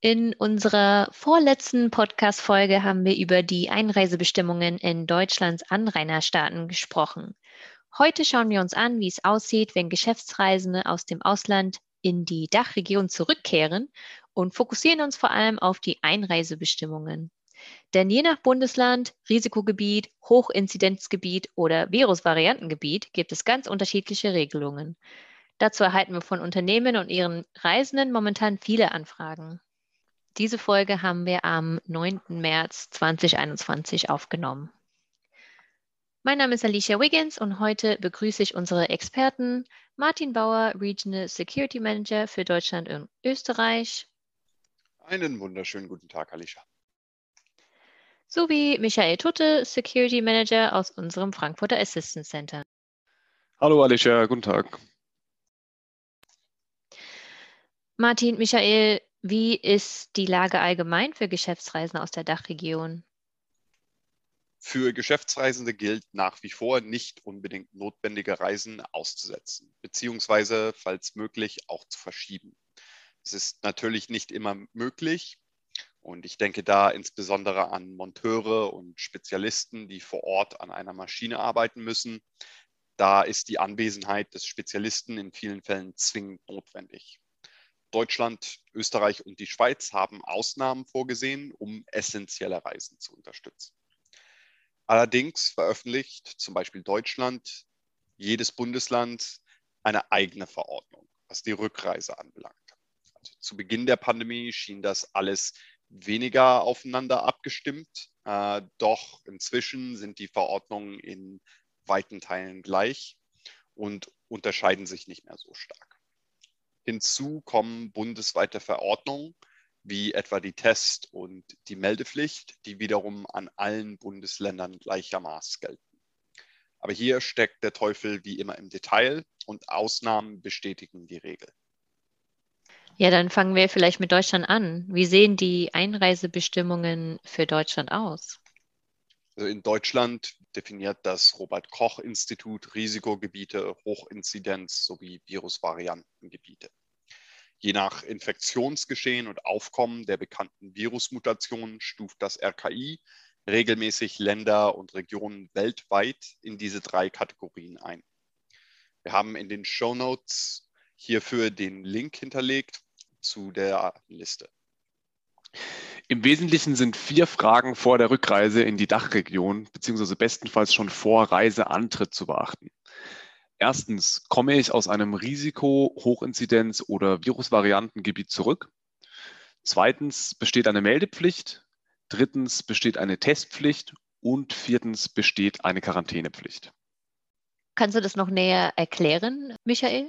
In unserer vorletzten Podcast-Folge haben wir über die Einreisebestimmungen in Deutschlands Anrainerstaaten gesprochen. Heute schauen wir uns an, wie es aussieht, wenn Geschäftsreisende aus dem Ausland in die Dachregion zurückkehren und fokussieren uns vor allem auf die Einreisebestimmungen. Denn je nach Bundesland, Risikogebiet, Hochinzidenzgebiet oder Virusvariantengebiet gibt es ganz unterschiedliche Regelungen. Dazu erhalten wir von Unternehmen und ihren Reisenden momentan viele Anfragen. Diese Folge haben wir am 9. März 2021 aufgenommen. Mein Name ist Alicia Wiggins und heute begrüße ich unsere Experten Martin Bauer, Regional Security Manager für Deutschland und Österreich. Einen wunderschönen guten Tag, Alicia. Sowie Michael Tutte, Security Manager aus unserem Frankfurter Assistance Center. Hallo Alicia, guten Tag. Martin, Michael, wie ist die Lage allgemein für Geschäftsreisen aus der Dachregion? Für Geschäftsreisende gilt nach wie vor nicht unbedingt notwendige Reisen auszusetzen, beziehungsweise, falls möglich, auch zu verschieben. Es ist natürlich nicht immer möglich und ich denke da insbesondere an Monteure und Spezialisten, die vor Ort an einer Maschine arbeiten müssen. Da ist die Anwesenheit des Spezialisten in vielen Fällen zwingend notwendig. Deutschland, Österreich und die Schweiz haben Ausnahmen vorgesehen, um essentielle Reisen zu unterstützen. Allerdings veröffentlicht zum Beispiel Deutschland jedes Bundesland eine eigene Verordnung, was die Rückreise anbelangt. Also zu Beginn der Pandemie schien das alles weniger aufeinander abgestimmt, äh, doch inzwischen sind die Verordnungen in weiten Teilen gleich und unterscheiden sich nicht mehr so stark. Hinzu kommen bundesweite Verordnungen, wie etwa die Test- und die Meldepflicht, die wiederum an allen Bundesländern gleichermaßen gelten. Aber hier steckt der Teufel wie immer im Detail und Ausnahmen bestätigen die Regel. Ja, dann fangen wir vielleicht mit Deutschland an. Wie sehen die Einreisebestimmungen für Deutschland aus? Also in Deutschland definiert das Robert Koch Institut Risikogebiete, Hochinzidenz sowie Virusvariantengebiete. Je nach Infektionsgeschehen und Aufkommen der bekannten Virusmutationen stuft das RKI regelmäßig Länder und Regionen weltweit in diese drei Kategorien ein. Wir haben in den Show Notes hierfür den Link hinterlegt zu der Liste. Im Wesentlichen sind vier Fragen vor der Rückreise in die Dachregion beziehungsweise bestenfalls schon vor Reiseantritt zu beachten. Erstens, komme ich aus einem Risiko-, Hochinzidenz- oder Virusvariantengebiet zurück? Zweitens, besteht eine Meldepflicht? Drittens, besteht eine Testpflicht? Und viertens, besteht eine Quarantänepflicht. Kannst du das noch näher erklären, Michael?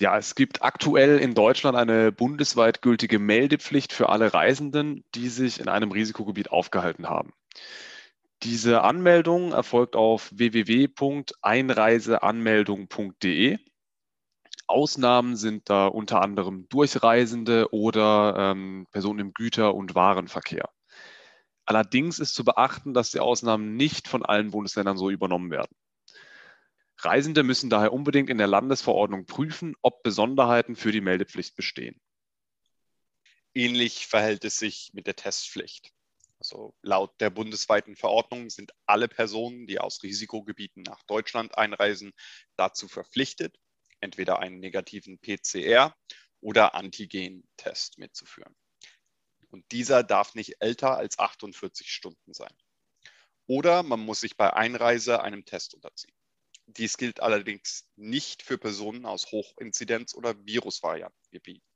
Ja, es gibt aktuell in Deutschland eine bundesweit gültige Meldepflicht für alle Reisenden, die sich in einem Risikogebiet aufgehalten haben. Diese Anmeldung erfolgt auf www.einreiseanmeldung.de. Ausnahmen sind da unter anderem Durchreisende oder ähm, Personen im Güter- und Warenverkehr. Allerdings ist zu beachten, dass die Ausnahmen nicht von allen Bundesländern so übernommen werden. Reisende müssen daher unbedingt in der Landesverordnung prüfen, ob Besonderheiten für die Meldepflicht bestehen. Ähnlich verhält es sich mit der Testpflicht. Also laut der bundesweiten Verordnung sind alle Personen, die aus Risikogebieten nach Deutschland einreisen, dazu verpflichtet, entweder einen negativen PCR oder Antigen-Test mitzuführen. Und dieser darf nicht älter als 48 Stunden sein. Oder man muss sich bei Einreise einem Test unterziehen. Dies gilt allerdings nicht für Personen aus Hochinzidenz- oder Virusvariantengebieten.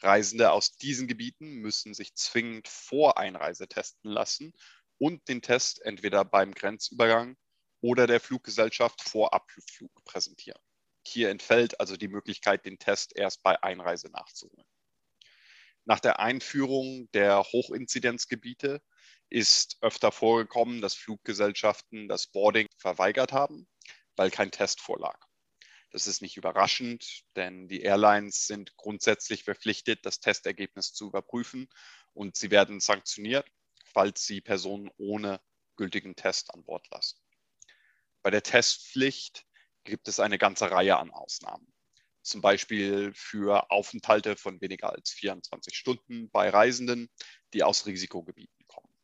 Reisende aus diesen Gebieten müssen sich zwingend vor Einreise testen lassen und den Test entweder beim Grenzübergang oder der Fluggesellschaft vor Abflug präsentieren. Hier entfällt also die Möglichkeit, den Test erst bei Einreise nachzuholen. Nach der Einführung der Hochinzidenzgebiete ist öfter vorgekommen, dass Fluggesellschaften das Boarding verweigert haben, weil kein Test vorlag. Das ist nicht überraschend, denn die Airlines sind grundsätzlich verpflichtet, das Testergebnis zu überprüfen und sie werden sanktioniert, falls sie Personen ohne gültigen Test an Bord lassen. Bei der Testpflicht gibt es eine ganze Reihe an Ausnahmen. Zum Beispiel für Aufenthalte von weniger als 24 Stunden bei Reisenden, die aus Risikogebieten kommen.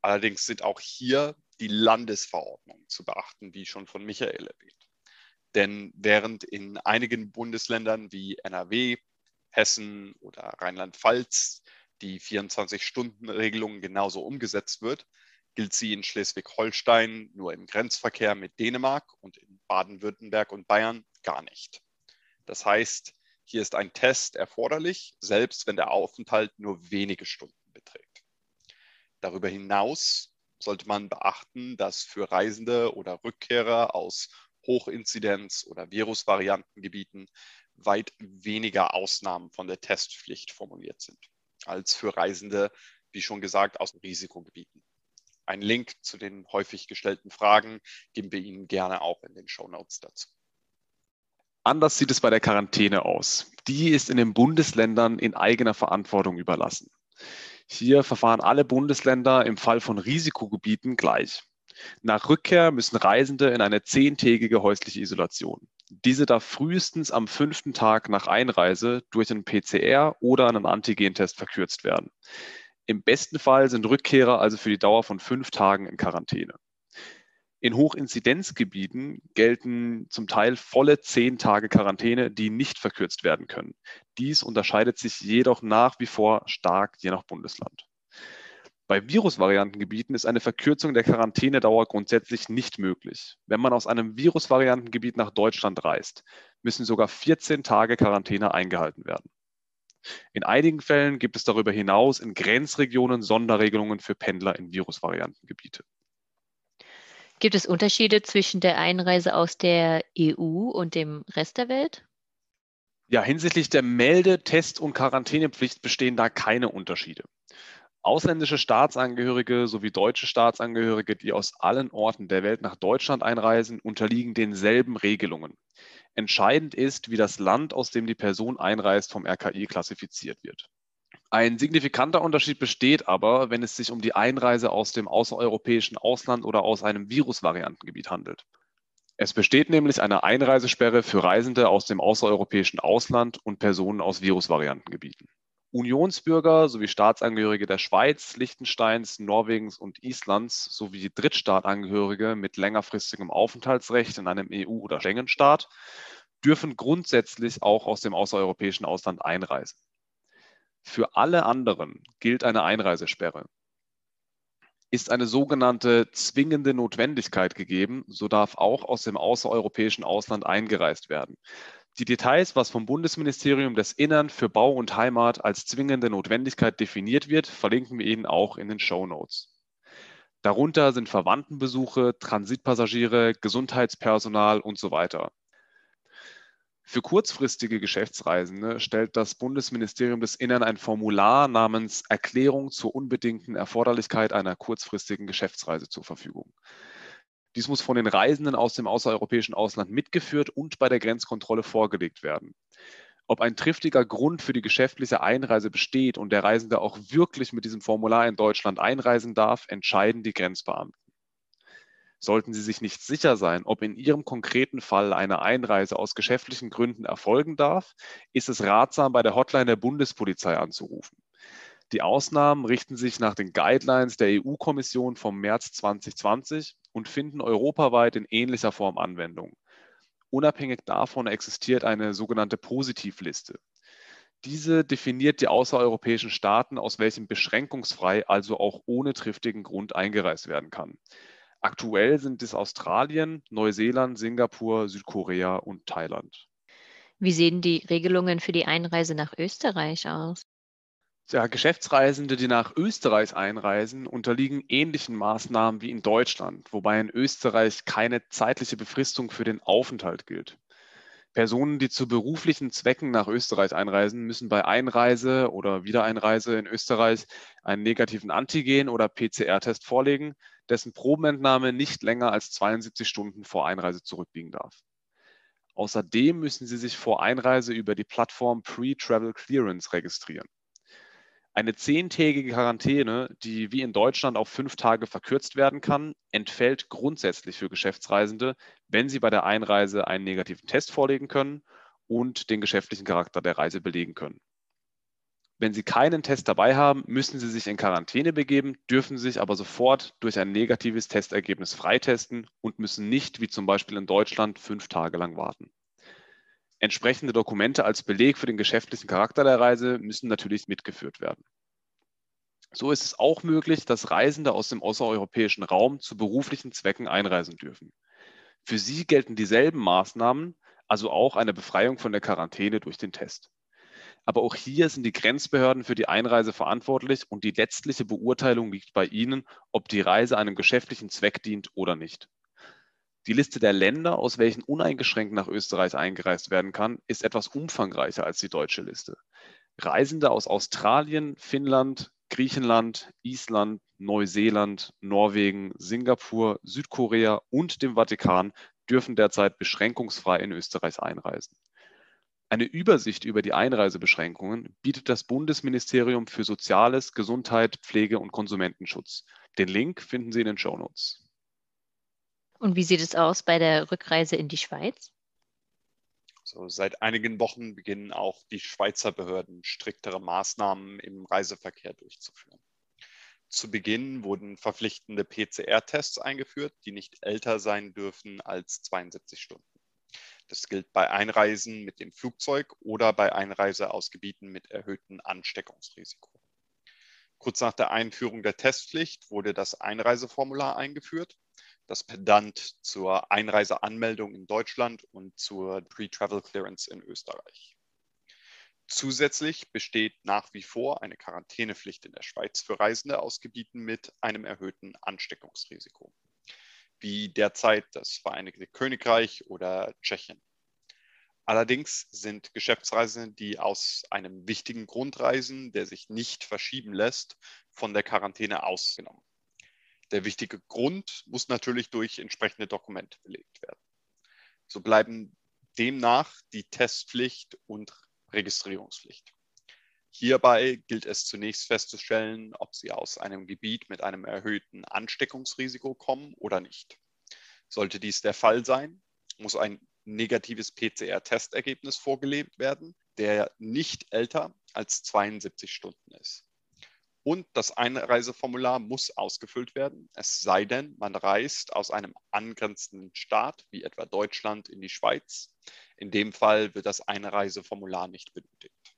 Allerdings sind auch hier die Landesverordnungen zu beachten, wie schon von Michael erwähnt. Denn während in einigen Bundesländern wie NRW, Hessen oder Rheinland-Pfalz die 24-Stunden-Regelung genauso umgesetzt wird, gilt sie in Schleswig-Holstein nur im Grenzverkehr mit Dänemark und in Baden-Württemberg und Bayern gar nicht. Das heißt, hier ist ein Test erforderlich, selbst wenn der Aufenthalt nur wenige Stunden beträgt. Darüber hinaus sollte man beachten, dass für Reisende oder Rückkehrer aus Hochinzidenz- oder Virusvariantengebieten weit weniger Ausnahmen von der Testpflicht formuliert sind als für Reisende, wie schon gesagt, aus Risikogebieten. Einen Link zu den häufig gestellten Fragen geben wir Ihnen gerne auch in den Show Notes dazu. Anders sieht es bei der Quarantäne aus. Die ist in den Bundesländern in eigener Verantwortung überlassen. Hier verfahren alle Bundesländer im Fall von Risikogebieten gleich. Nach Rückkehr müssen Reisende in eine zehntägige häusliche Isolation. Diese darf frühestens am fünften Tag nach Einreise durch einen PCR oder einen Antigentest verkürzt werden. Im besten Fall sind Rückkehrer also für die Dauer von fünf Tagen in Quarantäne. In Hochinzidenzgebieten gelten zum Teil volle zehn Tage Quarantäne, die nicht verkürzt werden können. Dies unterscheidet sich jedoch nach wie vor stark je nach Bundesland. Bei Virusvariantengebieten ist eine Verkürzung der Quarantänedauer grundsätzlich nicht möglich. Wenn man aus einem Virusvariantengebiet nach Deutschland reist, müssen sogar 14 Tage Quarantäne eingehalten werden. In einigen Fällen gibt es darüber hinaus in Grenzregionen Sonderregelungen für Pendler in Virusvariantengebiete. Gibt es Unterschiede zwischen der Einreise aus der EU und dem Rest der Welt? Ja, hinsichtlich der Melde-, Test- und Quarantänepflicht bestehen da keine Unterschiede. Ausländische Staatsangehörige sowie deutsche Staatsangehörige, die aus allen Orten der Welt nach Deutschland einreisen, unterliegen denselben Regelungen. Entscheidend ist, wie das Land, aus dem die Person einreist, vom RKI klassifiziert wird. Ein signifikanter Unterschied besteht aber, wenn es sich um die Einreise aus dem außereuropäischen Ausland oder aus einem Virusvariantengebiet handelt. Es besteht nämlich eine Einreisesperre für Reisende aus dem außereuropäischen Ausland und Personen aus Virusvariantengebieten. Unionsbürger sowie Staatsangehörige der Schweiz, Liechtensteins, Norwegens und Islands sowie Drittstaatangehörige mit längerfristigem Aufenthaltsrecht in einem EU- oder Schengen-Staat dürfen grundsätzlich auch aus dem außereuropäischen Ausland einreisen. Für alle anderen gilt eine Einreisesperre. Ist eine sogenannte zwingende Notwendigkeit gegeben, so darf auch aus dem außereuropäischen Ausland eingereist werden. Die Details, was vom Bundesministerium des Innern für Bau und Heimat als zwingende Notwendigkeit definiert wird, verlinken wir Ihnen auch in den Show Notes. Darunter sind Verwandtenbesuche, Transitpassagiere, Gesundheitspersonal und so weiter. Für kurzfristige Geschäftsreisende stellt das Bundesministerium des Innern ein Formular namens Erklärung zur unbedingten Erforderlichkeit einer kurzfristigen Geschäftsreise zur Verfügung. Dies muss von den Reisenden aus dem außereuropäischen Ausland mitgeführt und bei der Grenzkontrolle vorgelegt werden. Ob ein triftiger Grund für die geschäftliche Einreise besteht und der Reisende auch wirklich mit diesem Formular in Deutschland einreisen darf, entscheiden die Grenzbeamten. Sollten Sie sich nicht sicher sein, ob in Ihrem konkreten Fall eine Einreise aus geschäftlichen Gründen erfolgen darf, ist es ratsam, bei der Hotline der Bundespolizei anzurufen. Die Ausnahmen richten sich nach den Guidelines der EU-Kommission vom März 2020 und finden europaweit in ähnlicher Form Anwendung. Unabhängig davon existiert eine sogenannte Positivliste. Diese definiert die außereuropäischen Staaten, aus welchem beschränkungsfrei, also auch ohne triftigen Grund eingereist werden kann. Aktuell sind es Australien, Neuseeland, Singapur, Südkorea und Thailand. Wie sehen die Regelungen für die Einreise nach Österreich aus? Ja, Geschäftsreisende, die nach Österreich einreisen, unterliegen ähnlichen Maßnahmen wie in Deutschland, wobei in Österreich keine zeitliche Befristung für den Aufenthalt gilt. Personen, die zu beruflichen Zwecken nach Österreich einreisen, müssen bei Einreise oder Wiedereinreise in Österreich einen negativen Antigen- oder PCR-Test vorlegen, dessen Probenentnahme nicht länger als 72 Stunden vor Einreise zurückliegen darf. Außerdem müssen Sie sich vor Einreise über die Plattform Pre-Travel Clearance registrieren. Eine zehntägige Quarantäne, die wie in Deutschland auf fünf Tage verkürzt werden kann, entfällt grundsätzlich für Geschäftsreisende, wenn sie bei der Einreise einen negativen Test vorlegen können und den geschäftlichen Charakter der Reise belegen können. Wenn Sie keinen Test dabei haben, müssen Sie sich in Quarantäne begeben, dürfen sich aber sofort durch ein negatives Testergebnis freitesten und müssen nicht, wie zum Beispiel in Deutschland, fünf Tage lang warten. Entsprechende Dokumente als Beleg für den geschäftlichen Charakter der Reise müssen natürlich mitgeführt werden. So ist es auch möglich, dass Reisende aus dem außereuropäischen Raum zu beruflichen Zwecken einreisen dürfen. Für sie gelten dieselben Maßnahmen, also auch eine Befreiung von der Quarantäne durch den Test. Aber auch hier sind die Grenzbehörden für die Einreise verantwortlich und die letztliche Beurteilung liegt bei ihnen, ob die Reise einem geschäftlichen Zweck dient oder nicht. Die Liste der Länder, aus welchen uneingeschränkt nach Österreich eingereist werden kann, ist etwas umfangreicher als die deutsche Liste. Reisende aus Australien, Finnland, Griechenland, Island, Neuseeland, Norwegen, Singapur, Südkorea und dem Vatikan dürfen derzeit beschränkungsfrei in Österreich einreisen. Eine Übersicht über die Einreisebeschränkungen bietet das Bundesministerium für Soziales, Gesundheit, Pflege und Konsumentenschutz. Den Link finden Sie in den Show Notes. Und wie sieht es aus bei der Rückreise in die Schweiz? So, seit einigen Wochen beginnen auch die Schweizer Behörden striktere Maßnahmen im Reiseverkehr durchzuführen. Zu Beginn wurden verpflichtende PCR-Tests eingeführt, die nicht älter sein dürfen als 72 Stunden. Das gilt bei Einreisen mit dem Flugzeug oder bei Einreise aus Gebieten mit erhöhtem Ansteckungsrisiko. Kurz nach der Einführung der Testpflicht wurde das Einreiseformular eingeführt das Pendant zur Einreiseanmeldung in Deutschland und zur Pre-Travel Clearance in Österreich. Zusätzlich besteht nach wie vor eine Quarantänepflicht in der Schweiz für Reisende aus Gebieten mit einem erhöhten Ansteckungsrisiko, wie derzeit das Vereinigte Königreich oder Tschechien. Allerdings sind Geschäftsreisende, die aus einem wichtigen Grund reisen, der sich nicht verschieben lässt, von der Quarantäne ausgenommen. Der wichtige Grund muss natürlich durch entsprechende Dokumente belegt werden. So bleiben demnach die Testpflicht und Registrierungspflicht. Hierbei gilt es zunächst festzustellen, ob Sie aus einem Gebiet mit einem erhöhten Ansteckungsrisiko kommen oder nicht. Sollte dies der Fall sein, muss ein negatives PCR-Testergebnis vorgelegt werden, der nicht älter als 72 Stunden ist. Und das Einreiseformular muss ausgefüllt werden, es sei denn, man reist aus einem angrenzenden Staat, wie etwa Deutschland, in die Schweiz. In dem Fall wird das Einreiseformular nicht benötigt.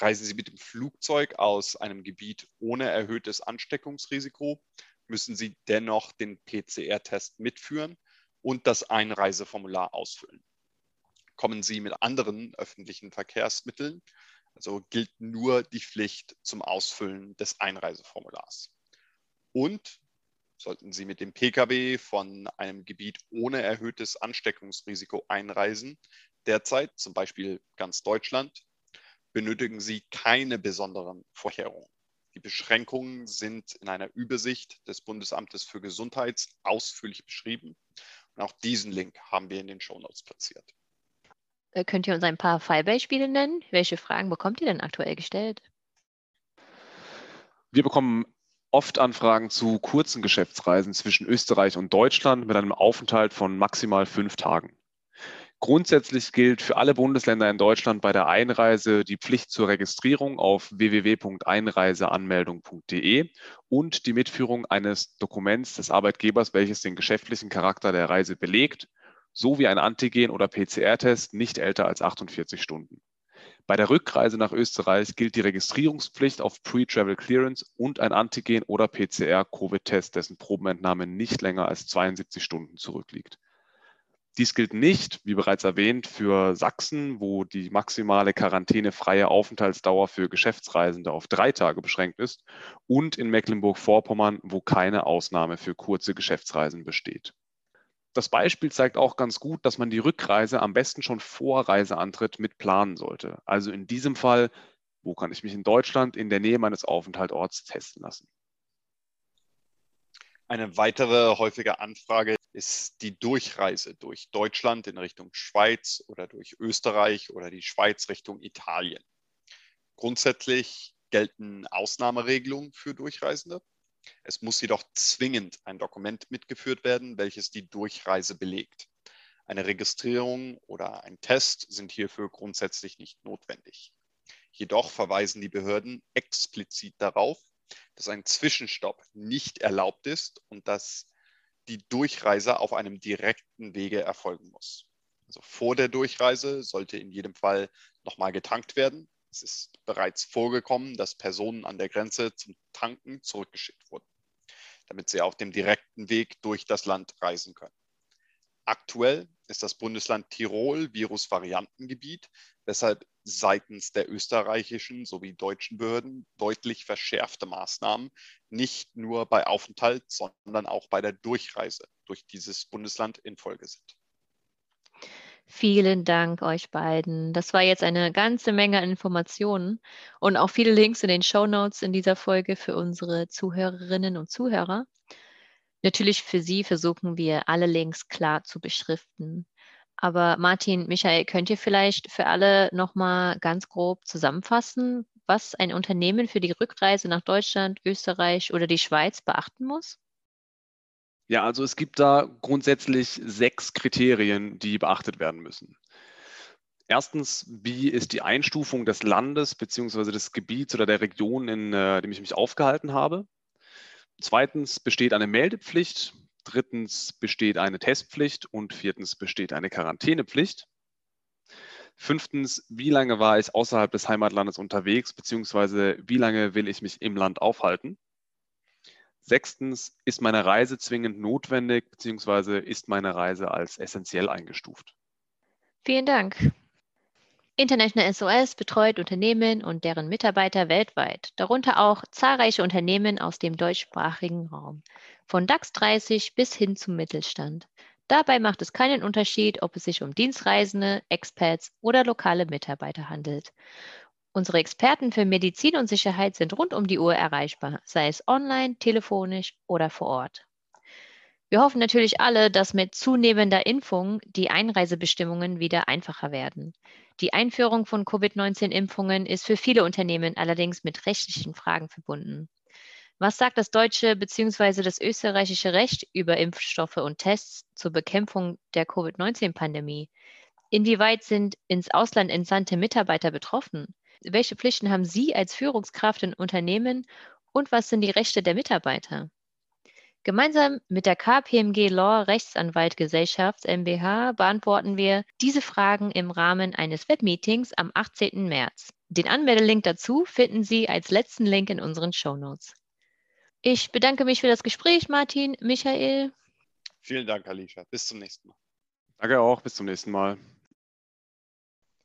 Reisen Sie mit dem Flugzeug aus einem Gebiet ohne erhöhtes Ansteckungsrisiko, müssen Sie dennoch den PCR-Test mitführen und das Einreiseformular ausfüllen. Kommen Sie mit anderen öffentlichen Verkehrsmitteln, also gilt nur die Pflicht zum Ausfüllen des Einreiseformulars. Und sollten Sie mit dem Pkw von einem Gebiet ohne erhöhtes Ansteckungsrisiko einreisen, derzeit zum Beispiel ganz Deutschland, benötigen Sie keine besonderen Vorkehrungen. Die Beschränkungen sind in einer Übersicht des Bundesamtes für Gesundheit ausführlich beschrieben. Und auch diesen Link haben wir in den Shownotes platziert. Äh, könnt ihr uns ein paar Fallbeispiele nennen? Welche Fragen bekommt ihr denn aktuell gestellt? Wir bekommen oft Anfragen zu kurzen Geschäftsreisen zwischen Österreich und Deutschland mit einem Aufenthalt von maximal fünf Tagen. Grundsätzlich gilt für alle Bundesländer in Deutschland bei der Einreise die Pflicht zur Registrierung auf www.einreiseanmeldung.de und die Mitführung eines Dokuments des Arbeitgebers, welches den geschäftlichen Charakter der Reise belegt sowie ein Antigen- oder PCR-Test nicht älter als 48 Stunden. Bei der Rückreise nach Österreich gilt die Registrierungspflicht auf Pre-Travel Clearance und ein Antigen- oder PCR-Covid-Test, dessen Probenentnahme nicht länger als 72 Stunden zurückliegt. Dies gilt nicht, wie bereits erwähnt, für Sachsen, wo die maximale quarantänefreie Aufenthaltsdauer für Geschäftsreisende auf drei Tage beschränkt ist, und in Mecklenburg-Vorpommern, wo keine Ausnahme für kurze Geschäftsreisen besteht. Das Beispiel zeigt auch ganz gut, dass man die Rückreise am besten schon vor Reiseantritt mit planen sollte. Also in diesem Fall, wo kann ich mich in Deutschland in der Nähe meines Aufenthaltsorts testen lassen? Eine weitere häufige Anfrage ist die Durchreise durch Deutschland in Richtung Schweiz oder durch Österreich oder die Schweiz Richtung Italien. Grundsätzlich gelten Ausnahmeregelungen für Durchreisende. Es muss jedoch zwingend ein Dokument mitgeführt werden, welches die Durchreise belegt. Eine Registrierung oder ein Test sind hierfür grundsätzlich nicht notwendig. Jedoch verweisen die Behörden explizit darauf, dass ein Zwischenstopp nicht erlaubt ist und dass die Durchreise auf einem direkten Wege erfolgen muss. Also vor der Durchreise sollte in jedem Fall nochmal getankt werden es ist bereits vorgekommen, dass Personen an der Grenze zum Tanken zurückgeschickt wurden, damit sie auf dem direkten Weg durch das Land reisen können. Aktuell ist das Bundesland Tirol Virusvariantengebiet, weshalb seitens der österreichischen sowie deutschen Behörden deutlich verschärfte Maßnahmen nicht nur bei Aufenthalt, sondern auch bei der Durchreise durch dieses Bundesland in Folge sind. Vielen Dank euch beiden. Das war jetzt eine ganze Menge Informationen und auch viele Links in den Show Notes in dieser Folge für unsere Zuhörerinnen und Zuhörer. Natürlich für Sie versuchen wir alle Links klar zu beschriften. Aber Martin, Michael, könnt ihr vielleicht für alle nochmal ganz grob zusammenfassen, was ein Unternehmen für die Rückreise nach Deutschland, Österreich oder die Schweiz beachten muss? Ja, also es gibt da grundsätzlich sechs Kriterien, die beachtet werden müssen. Erstens, wie ist die Einstufung des Landes bzw. des Gebiets oder der Region, in äh, dem ich mich aufgehalten habe? Zweitens, besteht eine Meldepflicht? Drittens, besteht eine Testpflicht? Und viertens, besteht eine Quarantänepflicht? Fünftens, wie lange war ich außerhalb des Heimatlandes unterwegs, beziehungsweise wie lange will ich mich im Land aufhalten? Sechstens, ist meine Reise zwingend notwendig, beziehungsweise ist meine Reise als essentiell eingestuft? Vielen Dank. International SOS betreut Unternehmen und deren Mitarbeiter weltweit, darunter auch zahlreiche Unternehmen aus dem deutschsprachigen Raum, von DAX 30 bis hin zum Mittelstand. Dabei macht es keinen Unterschied, ob es sich um Dienstreisende, Expats oder lokale Mitarbeiter handelt. Unsere Experten für Medizin und Sicherheit sind rund um die Uhr erreichbar, sei es online, telefonisch oder vor Ort. Wir hoffen natürlich alle, dass mit zunehmender Impfung die Einreisebestimmungen wieder einfacher werden. Die Einführung von Covid-19-Impfungen ist für viele Unternehmen allerdings mit rechtlichen Fragen verbunden. Was sagt das deutsche bzw. das österreichische Recht über Impfstoffe und Tests zur Bekämpfung der Covid-19-Pandemie? Inwieweit sind ins Ausland entsandte Mitarbeiter betroffen? Welche Pflichten haben Sie als Führungskraft in Unternehmen und was sind die Rechte der Mitarbeiter? Gemeinsam mit der KPMG Law Rechtsanwaltgesellschaft MBH beantworten wir diese Fragen im Rahmen eines Webmeetings am 18. März. Den Anmeldelink dazu finden Sie als letzten Link in unseren Show Notes. Ich bedanke mich für das Gespräch, Martin, Michael. Vielen Dank, Alicia. Bis zum nächsten Mal. Danke auch. Bis zum nächsten Mal.